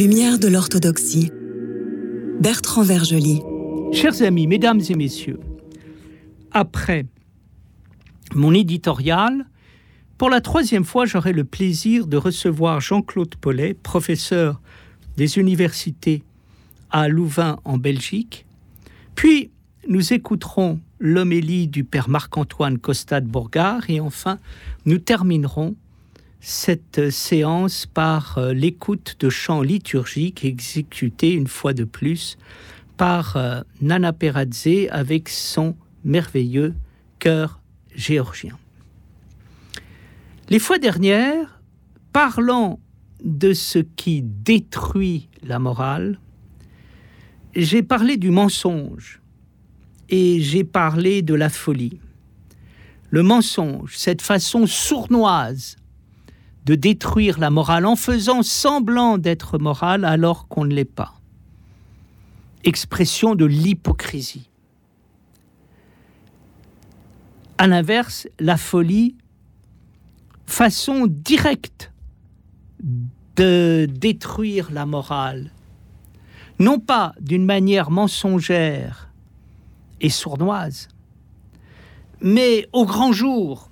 Lumière de l'orthodoxie. Bertrand Vergely. Chers amis, mesdames et messieurs, après mon éditorial, pour la troisième fois, j'aurai le plaisir de recevoir Jean-Claude Paulet, professeur des universités à Louvain en Belgique. Puis, nous écouterons l'homélie du père Marc-Antoine Costa de Bourgard et enfin, nous terminerons cette séance par euh, l'écoute de chants liturgiques exécutés une fois de plus par euh, Nana Peradze avec son merveilleux chœur géorgien. Les fois dernières, parlant de ce qui détruit la morale, j'ai parlé du mensonge et j'ai parlé de la folie. Le mensonge, cette façon sournoise de détruire la morale en faisant semblant d'être morale alors qu'on ne l'est pas. Expression de l'hypocrisie. À l'inverse, la folie, façon directe de détruire la morale, non pas d'une manière mensongère et sournoise, mais au grand jour,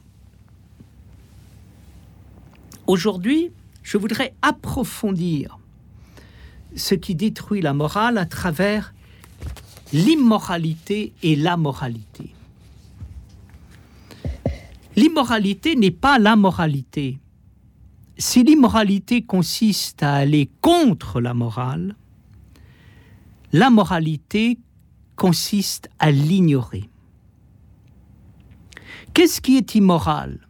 Aujourd'hui, je voudrais approfondir ce qui détruit la morale à travers l'immoralité et la moralité. L'immoralité n'est pas la moralité. Si l'immoralité consiste à aller contre la morale, la moralité consiste à l'ignorer. Qu'est-ce qui est immoral?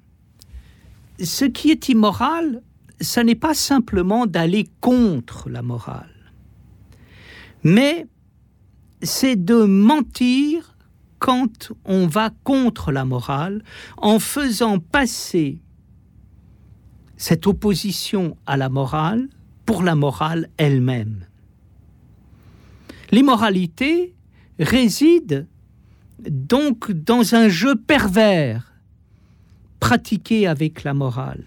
Ce qui est immoral, ce n'est pas simplement d'aller contre la morale, mais c'est de mentir quand on va contre la morale en faisant passer cette opposition à la morale pour la morale elle-même. L'immoralité réside donc dans un jeu pervers pratiqué avec la morale.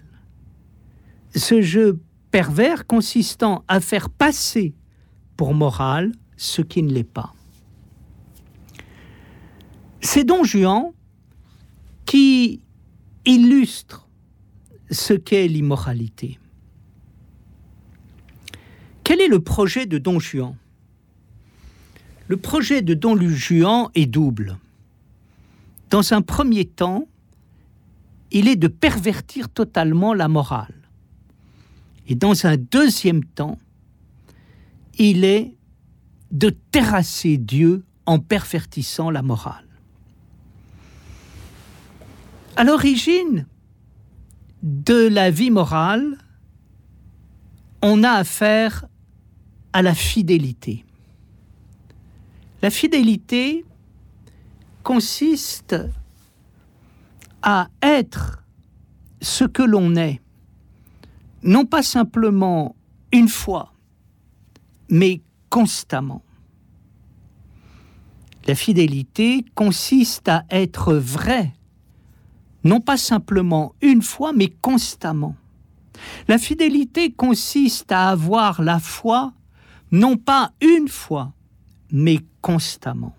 Ce jeu pervers consistant à faire passer pour morale ce qui ne l'est pas. C'est Don Juan qui illustre ce qu'est l'immoralité. Quel est le projet de Don Juan? Le projet de Don Juan est double. Dans un premier temps, il est de pervertir totalement la morale. Et dans un deuxième temps, il est de terrasser Dieu en pervertissant la morale. À l'origine de la vie morale, on a affaire à la fidélité. La fidélité consiste à être ce que l'on est, non pas simplement une fois, mais constamment. La fidélité consiste à être vrai, non pas simplement une fois, mais constamment. La fidélité consiste à avoir la foi, non pas une fois, mais constamment.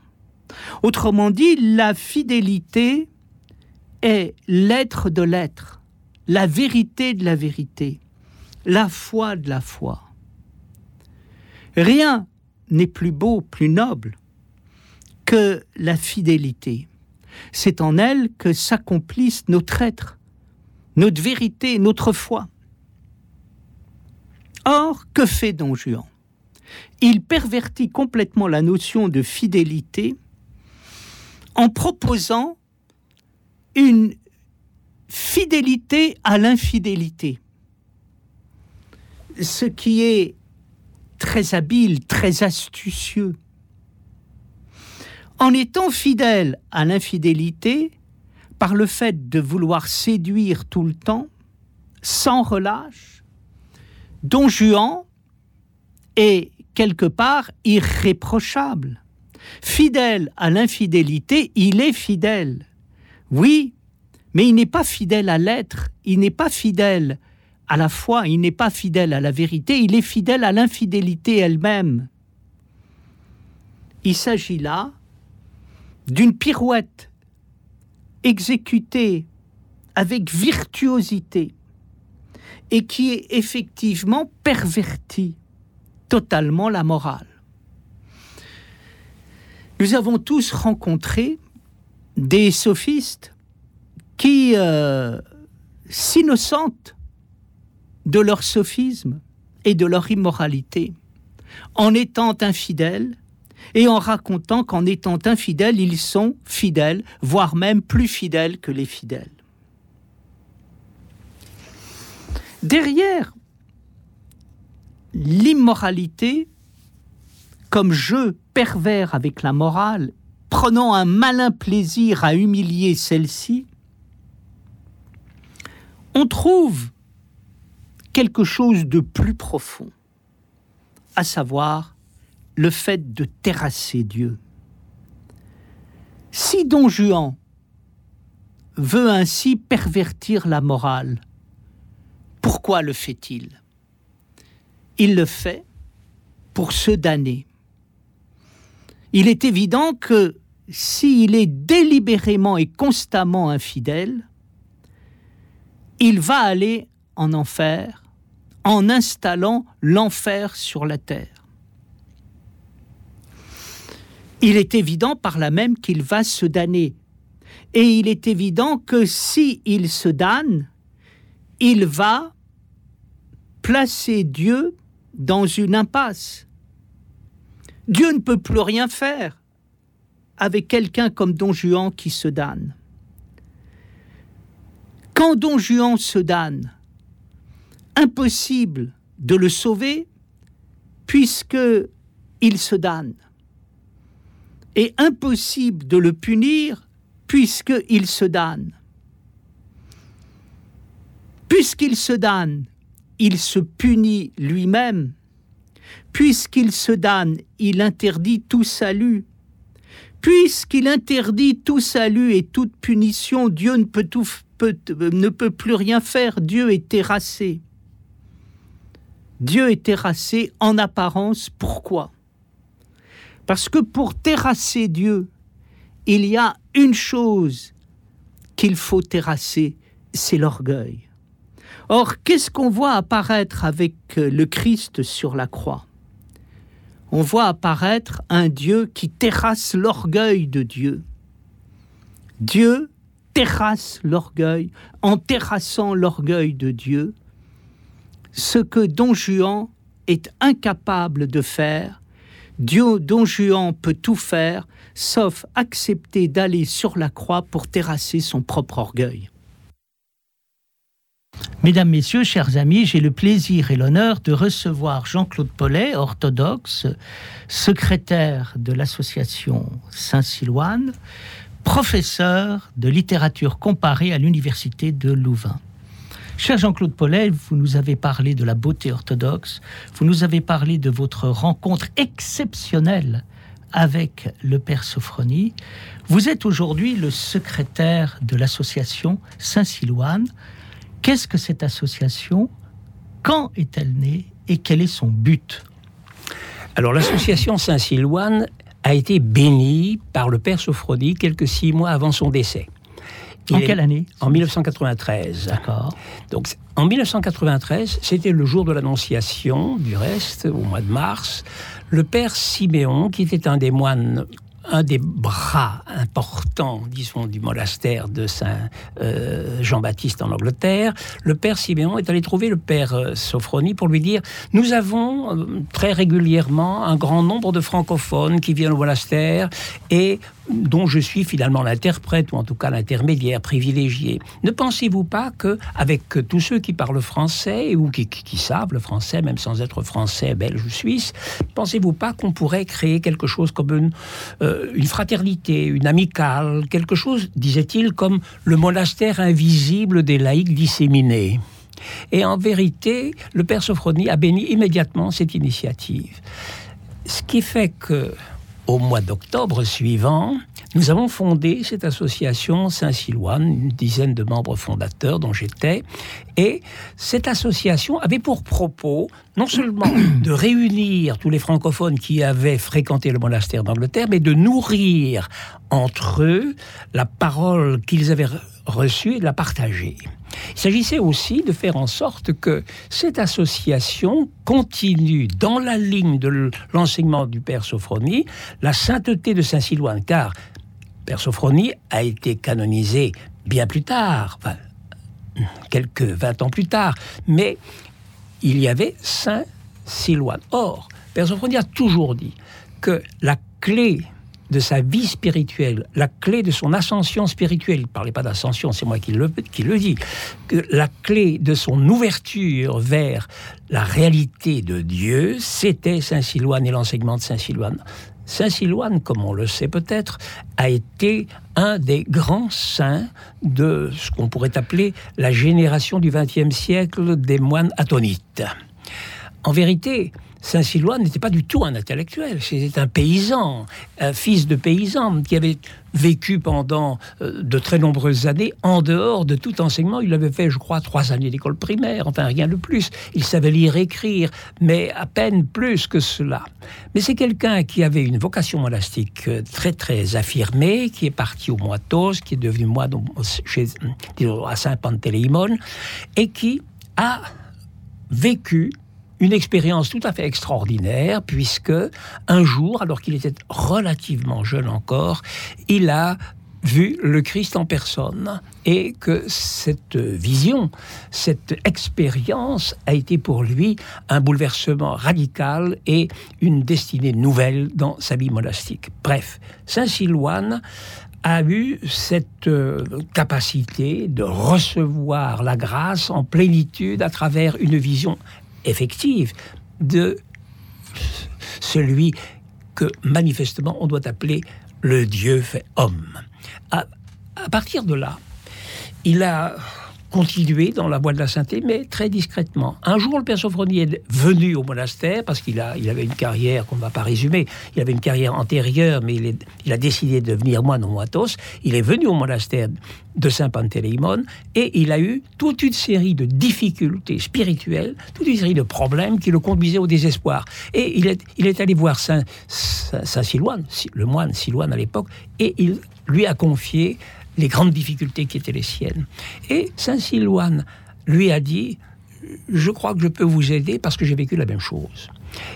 Autrement dit, la fidélité est l'être de l'être, la vérité de la vérité, la foi de la foi. Rien n'est plus beau, plus noble que la fidélité. C'est en elle que s'accomplissent notre être, notre vérité, notre foi. Or, que fait Don Juan? Il pervertit complètement la notion de fidélité en proposant une fidélité à l'infidélité. Ce qui est très habile, très astucieux. En étant fidèle à l'infidélité, par le fait de vouloir séduire tout le temps, sans relâche, Don Juan est quelque part irréprochable. Fidèle à l'infidélité, il est fidèle. Oui, mais il n'est pas fidèle à l'être, il n'est pas fidèle à la foi, il n'est pas fidèle à la vérité, il est fidèle à l'infidélité elle-même. Il s'agit là d'une pirouette exécutée avec virtuosité et qui est effectivement pervertie totalement la morale. Nous avons tous rencontré des sophistes qui euh, s'innocentent de leur sophisme et de leur immoralité en étant infidèles et en racontant qu'en étant infidèles, ils sont fidèles, voire même plus fidèles que les fidèles. Derrière l'immoralité, comme jeu pervers avec la morale, prenant un malin plaisir à humilier celle-ci, on trouve quelque chose de plus profond, à savoir le fait de terrasser Dieu. Si Don Juan veut ainsi pervertir la morale, pourquoi le fait-il? Il le fait pour se damner. Il est évident que s'il est délibérément et constamment infidèle, il va aller en enfer en installant l'enfer sur la terre. Il est évident par là même qu'il va se damner. Et il est évident que si il se damne, il va placer Dieu dans une impasse. Dieu ne peut plus rien faire avec quelqu'un comme Don Juan qui se damne. Quand Don Juan se damne, impossible de le sauver puisque il se damne. Et impossible de le punir puisqu'il se damne. Puisqu'il se damne, il se punit lui-même. Puisqu'il se damne, il interdit tout salut. Puisqu'il interdit tout salut et toute punition, Dieu ne peut, ne peut plus rien faire, Dieu est terrassé. Dieu est terrassé en apparence. Pourquoi? Parce que pour terrasser Dieu, il y a une chose qu'il faut terrasser, c'est l'orgueil. Or, qu'est-ce qu'on voit apparaître avec le Christ sur la croix? On voit apparaître un Dieu qui terrasse l'orgueil de Dieu. Dieu terrasse l'orgueil. En terrassant l'orgueil de Dieu, ce que Don Juan est incapable de faire, Dieu, Don Juan peut tout faire, sauf accepter d'aller sur la croix pour terrasser son propre orgueil. Mesdames, Messieurs, chers amis, j'ai le plaisir et l'honneur de recevoir Jean-Claude Paulet, orthodoxe, secrétaire de l'association Saint-Silouane, professeur de littérature comparée à l'Université de Louvain. Cher Jean-Claude Paulet, vous nous avez parlé de la beauté orthodoxe, vous nous avez parlé de votre rencontre exceptionnelle avec le Père Sophronie. Vous êtes aujourd'hui le secrétaire de l'association Saint-Silouane. Qu'est-ce que cette association? Quand est-elle née et quel est son but? Alors l'association Saint-Silouane a été bénie par le Père Sophronie quelques six mois avant son décès en quelle année En 1993. D'accord. Donc, en 1993, c'était le jour de l'Annonciation, du reste, au mois de mars. Le père Siméon, qui était un des moines un des bras importants, disons, du monastère de Saint euh, Jean-Baptiste en Angleterre, le père Siméon est allé trouver le père euh, Sophronie pour lui dire Nous avons euh, très régulièrement un grand nombre de francophones qui viennent au monastère et dont je suis finalement l'interprète ou en tout cas l'intermédiaire privilégié. Ne pensez-vous pas que avec tous ceux qui parlent français ou qui, savent le français, même sans être français, belge ou suisse, pensez-vous pas qu'on pourrait créer quelque chose comme une, euh, une fraternité, une amicale, quelque chose, disait-il, comme le monastère invisible des laïcs disséminés? Et en vérité, le père Sophrony a béni immédiatement cette initiative. Ce qui fait que, au mois d'octobre suivant, nous avons fondé cette association Saint-Silouane, une dizaine de membres fondateurs dont j'étais, et cette association avait pour propos non seulement de réunir tous les francophones qui avaient fréquenté le monastère d'Angleterre, mais de nourrir entre eux la parole qu'ils avaient reçue et de la partager. Il s'agissait aussi de faire en sorte que cette association continue dans la ligne de l'enseignement du Père Sophronie la sainteté de Saint-Silouane, car Père Sophronie a été canonisé bien plus tard, enfin, quelques 20 ans plus tard, mais il y avait Saint Silouane. Or, Père Sophronie a toujours dit que la clé de sa vie spirituelle, la clé de son ascension spirituelle, il ne parlait pas d'ascension, c'est moi qui le, qui le dis, que la clé de son ouverture vers la réalité de Dieu, c'était Saint Silouane et l'enseignement de Saint Silouane. Saint-Silouane, comme on le sait peut-être, a été un des grands saints de ce qu'on pourrait appeler la génération du XXe siècle des moines atonites. En vérité, Saint-Silouane n'était pas du tout un intellectuel, c'était un paysan, un fils de paysan qui avait vécu pendant euh, de très nombreuses années en dehors de tout enseignement. Il avait fait, je crois, trois années d'école primaire, enfin rien de plus. Il savait lire, écrire, mais à peine plus que cela. Mais c'est quelqu'un qui avait une vocation monastique euh, très très affirmée, qui est parti au Moitos, qui est devenu moine à Saint-Pantéléimon, et qui a vécu une expérience tout à fait extraordinaire, puisque un jour, alors qu'il était relativement jeune encore, il a vu le Christ en personne et que cette vision, cette expérience a été pour lui un bouleversement radical et une destinée nouvelle dans sa vie monastique. Bref, Saint Silouane a eu cette euh, capacité de recevoir la grâce en plénitude à travers une vision effective de celui que manifestement on doit appeler le Dieu fait homme. À, partir de là, il a continué dans la voie de la sainteté, mais très discrètement. Un jour, le père Sophrony est venu au monastère, parce qu'il il avait une carrière qu'on ne va pas résumer, il avait une carrière antérieure, mais il, a décidé de devenir moine au Moitos. Il est venu au monastère de Saint-Pantéléimon, et il a eu toute une série de difficultés spirituelles, toute une série de problèmes qui le conduisaient au désespoir. Et il est, il est allé voir Saint, Saint, Saint le moine Silouane à l'époque, et il lui a confié les grandes difficultés qui étaient les siennes. Et Saint Silouane lui a dit, je crois que je peux vous aider parce que j'ai vécu la même chose.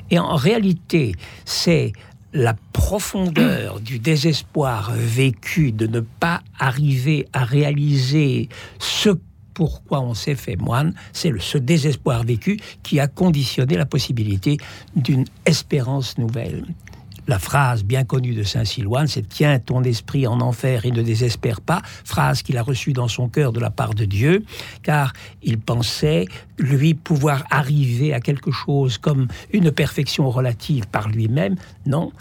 Et en réalité, c'est la profondeur du désespoir vécu de ne pas arriver à réaliser ce pourquoi on s'est fait moine, c'est ce désespoir vécu qui a conditionné la possibilité d'une espérance nouvelle la phrase bien connue de Saint Silouane, c'est Tiens ton esprit en enfer et ne désespère pas, phrase qu'il a reçue dans son cœur de la part de Dieu, car il pensait, lui, pouvoir arriver à quelque chose comme une perfection relative par lui-même. Non,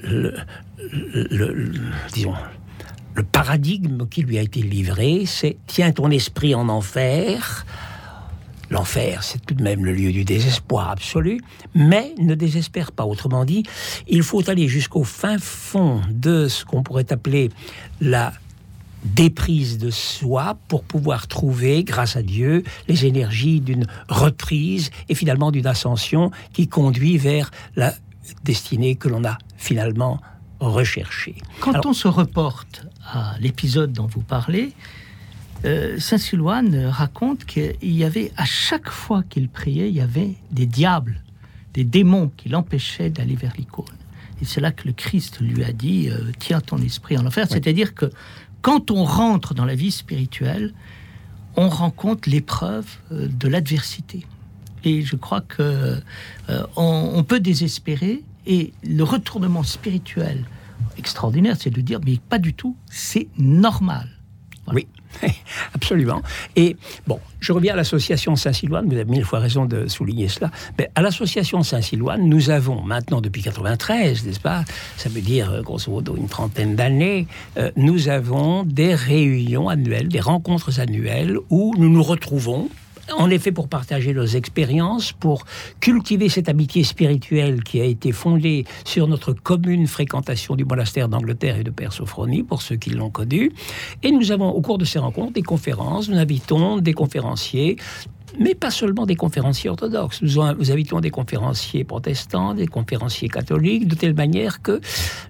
le, disons, le paradigme qui lui a été livré, c'est Tiens ton esprit en enfer L'enfer, c'est tout de même le lieu du désespoir absolu, mais ne désespère pas. Autrement dit, il faut aller jusqu'au fin fond de ce qu'on pourrait appeler la déprise de soi pour pouvoir trouver, grâce à Dieu, les énergies d'une reprise et finalement d'une ascension qui conduit vers la destinée que l'on a finalement recherchée. Quand on se reporte à l'épisode dont vous parlez, euh, Saint Silouane raconte qu'il y avait à chaque fois qu'il priait, il y avait des diables, des démons qui l'empêchaient d'aller vers l'icône. Et c'est là que le Christ lui a dit euh, tiens ton esprit en enfer. C'est-à-dire que quand on rentre dans la vie spirituelle, on rencontre l'épreuve euh, de l'adversité. Et je crois que on, peut désespérer. Et le retournement spirituel extraordinaire, c'est de dire mais pas du tout, c'est normal. Oui. Absolument. Et bon, je reviens à l'association Saint-Silouane, vous avez mille fois raison de souligner cela. Mais à l'association Saint-Silouane, nous avons maintenant depuis 93, n'est-ce pas Ça veut dire euh, grosso modo une trentaine d'années, euh, nous avons des réunions annuelles, des rencontres annuelles où nous nous retrouvons en effet pour partager leurs expériences, pour cultiver cette amitié spirituelle qui a été fondée sur notre commune fréquentation du monastère d'Angleterre et de Père Sophronie, pour ceux qui l'ont connu. Et nous avons, au cours de ces rencontres, des conférences, nous invitons des conférenciers mais pas seulement des conférenciers orthodoxes. Nous, invitons des conférenciers protestants, des conférenciers catholiques, de telle manière que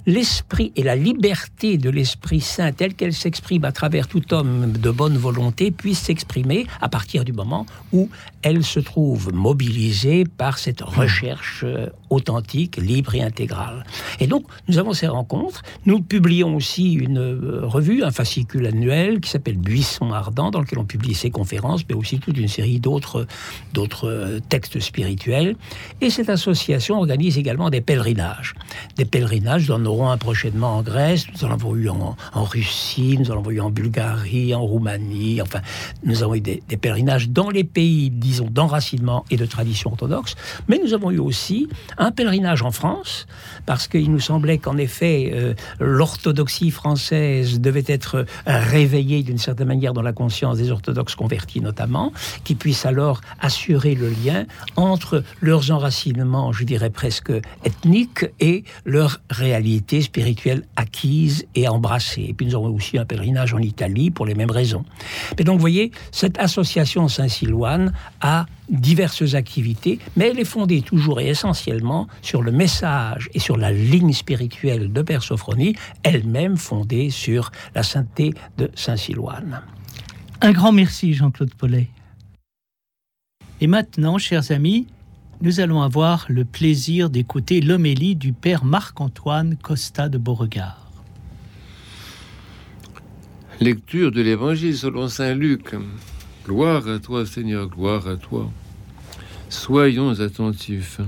l'esprit et la liberté de l'Esprit Saint, telle qu'elle s'exprime à travers tout homme de bonne volonté, puisse s'exprimer à partir du moment où elle se trouve mobilisée par cette recherche euh, authentique, libre et intégrale. Et donc, nous avons ces rencontres. Nous publions aussi une euh, revue, un fascicule annuel qui s'appelle Buisson Ardent, dans lequel on publie ces conférences, mais aussi toute une série d'autres, d'autres euh, textes spirituels. Et cette association organise également des pèlerinages. Des pèlerinages, nous en aurons un prochainement en Grèce, nous en avons eu en, Russie, nous en avons eu en Bulgarie, en Roumanie, enfin, nous avons eu des, pèlerinages dans les pays, disons, d'enracinement et de tradition orthodoxe, mais nous avons eu aussi un pèlerinage en France, parce qu'il nous semblait qu'en effet, euh, l'orthodoxie française devait être réveillée d'une certaine manière dans la conscience des orthodoxes convertis notamment, qui puissent alors assurer le lien entre leurs enracinements, je dirais presque ethniques, et leur réalité spirituelle acquise et embrassée. Et puis nous aurons aussi un pèlerinage en Italie pour les mêmes raisons. Mais donc vous voyez, cette association Saint-Silouane a diverses activités, mais elle est fondée toujours et essentiellement sur le message et sur la ligne spirituelle de Père Sophronie, elle-même fondée sur la sainteté de Saint-Silouane. Un grand merci, Jean-Claude Paulet. Et maintenant, chers amis, nous allons avoir le plaisir d'écouter l'homélie du Père Marc-Antoine Costa de Beauregard. Lecture de l'Évangile selon Saint Luc. Gloire à toi Seigneur, gloire à toi. Soyons attentifs.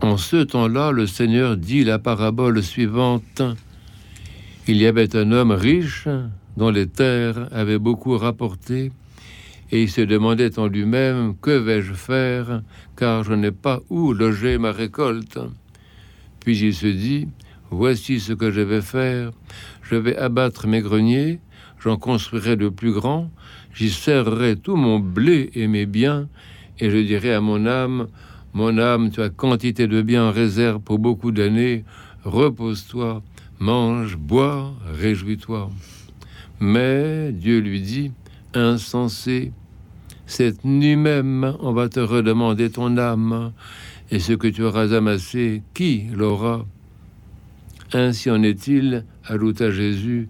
En ce temps-là, le Seigneur dit la parabole suivante. Il y avait un homme riche dont les terres avaient beaucoup rapporté et il se demandait en lui-même Que vais-je faire car je n'ai pas où loger ma récolte Puis il se dit Voici ce que je vais faire je vais abattre mes greniers, j'en construirai de plus grands, j'y serrerai tout mon blé et mes biens, et je dirai à mon âme Mon âme, tu as quantité de biens en réserve pour beaucoup d'années, repose-toi, mange, bois, réjouis-toi. Mais Dieu lui dit insensé. Cette nuit même, on va te redemander ton âme, et ce que tu auras amassé, qui l'aura? Ainsi en est-il, ajouta Jésus,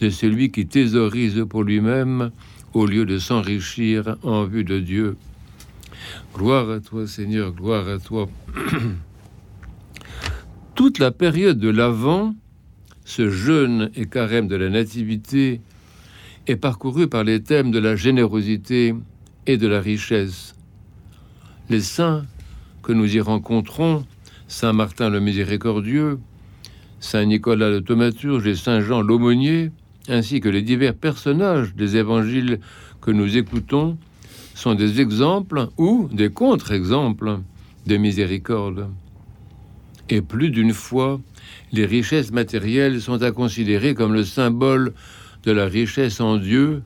de celui qui thésaurise pour lui-même au lieu de s'enrichir en vue de Dieu. Gloire à toi Seigneur, gloire à toi. Toute la période de l'Avent, ce jeûne et carême de la Nativité, est parcouru par les thèmes de la générosité et de la richesse. Les saints que nous y rencontrons, Saint Martin le Miséricordieux, Saint Nicolas le Thaumaturge et Saint Jean l'Aumônier, ainsi que les divers personnages des évangiles que nous écoutons, sont des exemples ou des contre-exemples de miséricorde. Et plus d'une fois, les richesses matérielles sont à considérer comme le symbole de la richesse en Dieu,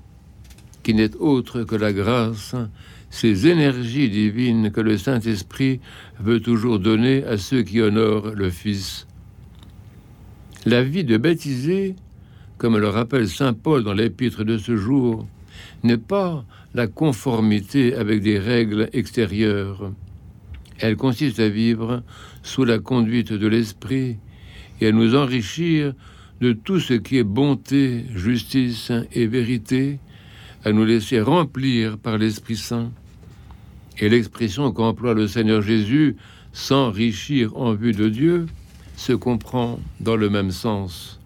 qui n'est autre que la grâce, ces énergies divines que le Saint-Esprit veut toujours donner à ceux qui honorent le Fils. La vie de baptisé, comme le rappelle Saint Paul dans l'épître de ce jour, n'est pas la conformité avec des règles extérieures. Elle consiste à vivre sous la conduite de l'Esprit et à nous enrichir de tout ce qui est bonté, justice et vérité, à nous laisser remplir par l'Esprit Saint. Et l'expression qu'emploie le Seigneur Jésus, s'enrichir en vue de Dieu, se comprend dans le même sens.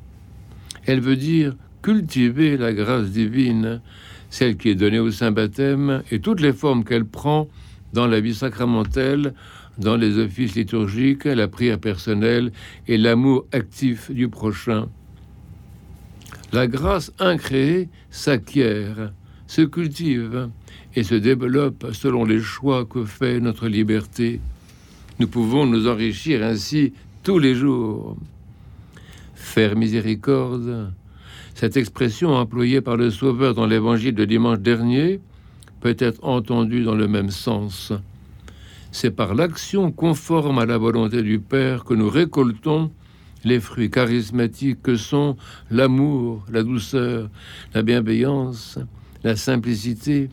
Elle veut dire cultiver la grâce divine, celle qui est donnée au Saint Baptême et toutes les formes qu'elle prend dans la vie sacramentelle, dans les offices liturgiques, la prière personnelle et l'amour actif du prochain. La grâce incréée s'acquiert, se cultive et se développe selon les choix que fait notre liberté. Nous pouvons nous enrichir ainsi tous les jours. Faire miséricorde, Cette expression employée par le Sauveur dans l'évangile de dimanche dernier peut être entendue dans le même sens. C'est par l'action conforme à la volonté du Père que nous récoltons les fruits charismatiques que sont l'amour, la douceur, la bienveillance, la simplicité,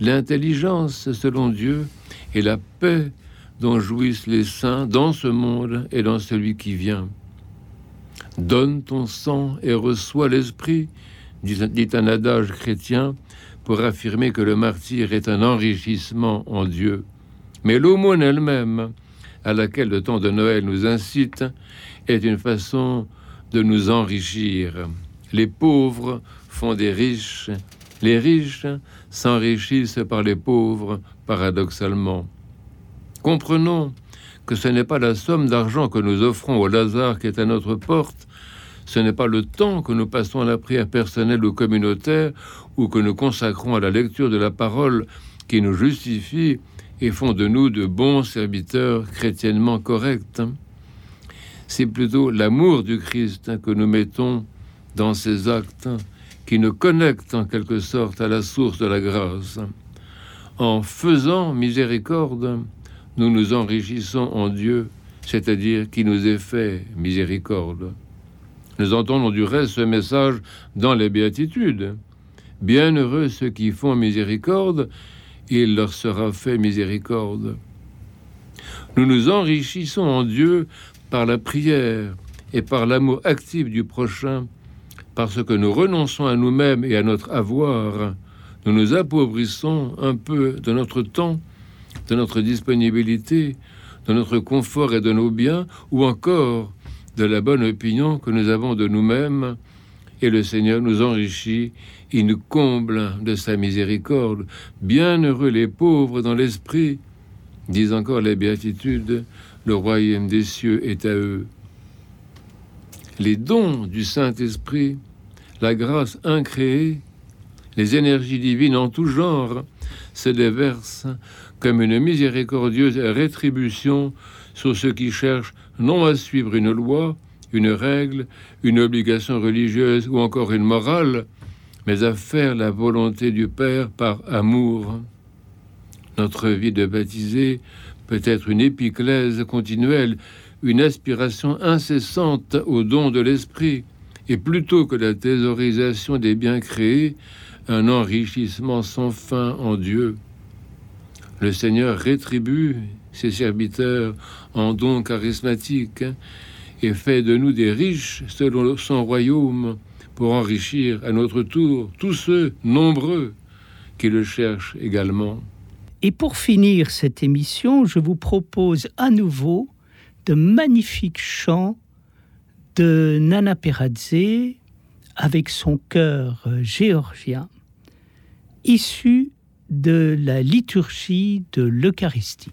l'intelligence selon Dieu et la paix dont jouissent les saints dans ce monde et dans celui qui vient. Donne ton sang et reçois l'esprit, dit un adage chrétien pour affirmer que le martyr est un enrichissement en Dieu. Mais l'aumône elle-même, à laquelle le temps de Noël nous incite, est une façon de nous enrichir. Les pauvres font des riches, les riches s'enrichissent par les pauvres, paradoxalement. Comprenons que ce n'est pas la somme d'argent que nous offrons au Lazare qui est à notre porte, ce n'est pas le temps que nous passons à la prière personnelle ou communautaire ou que nous consacrons à la lecture de la parole qui nous justifie et font de nous de bons serviteurs chrétiennement corrects. C'est plutôt l'amour du Christ que nous mettons dans ces actes qui nous connectent en quelque sorte à la source de la grâce. En faisant miséricorde, nous nous enrichissons en Dieu, c'est-à-dire qui nous est fait miséricorde. Nous entendons du reste ce message dans les béatitudes. Bienheureux ceux qui font miséricorde, il leur sera fait miséricorde. Nous nous enrichissons en Dieu par la prière et par l'amour actif du prochain, parce que nous renonçons à nous-mêmes et à notre avoir, nous nous appauvrissons un peu de notre temps de notre disponibilité, de notre confort et de nos biens, ou encore de la bonne opinion que nous avons de nous-mêmes, et le Seigneur nous enrichit, il nous comble de sa miséricorde. Bienheureux les pauvres dans l'esprit, disent encore les béatitudes, le royaume des cieux est à eux. Les dons du Saint-Esprit, la grâce incréée, les énergies divines en tout genre se déversent comme une miséricordieuse rétribution sur ceux qui cherchent non à suivre une loi, une règle, une obligation religieuse ou encore une morale, mais à faire la volonté du Père par amour. Notre vie de baptisé peut être une épiclèse continuelle, une aspiration incessante au don de l'Esprit, et plutôt que la thésaurisation des biens créés, un enrichissement sans fin en Dieu. Le Seigneur rétribue ses serviteurs en dons charismatiques et fait de nous des riches selon son royaume pour enrichir à notre tour tous ceux nombreux qui le cherchent également. Et pour finir cette émission, je vous propose à nouveau de magnifiques chants de Nana Peradze avec son chœur géorgien, issu de la liturgie de l'Eucharistie.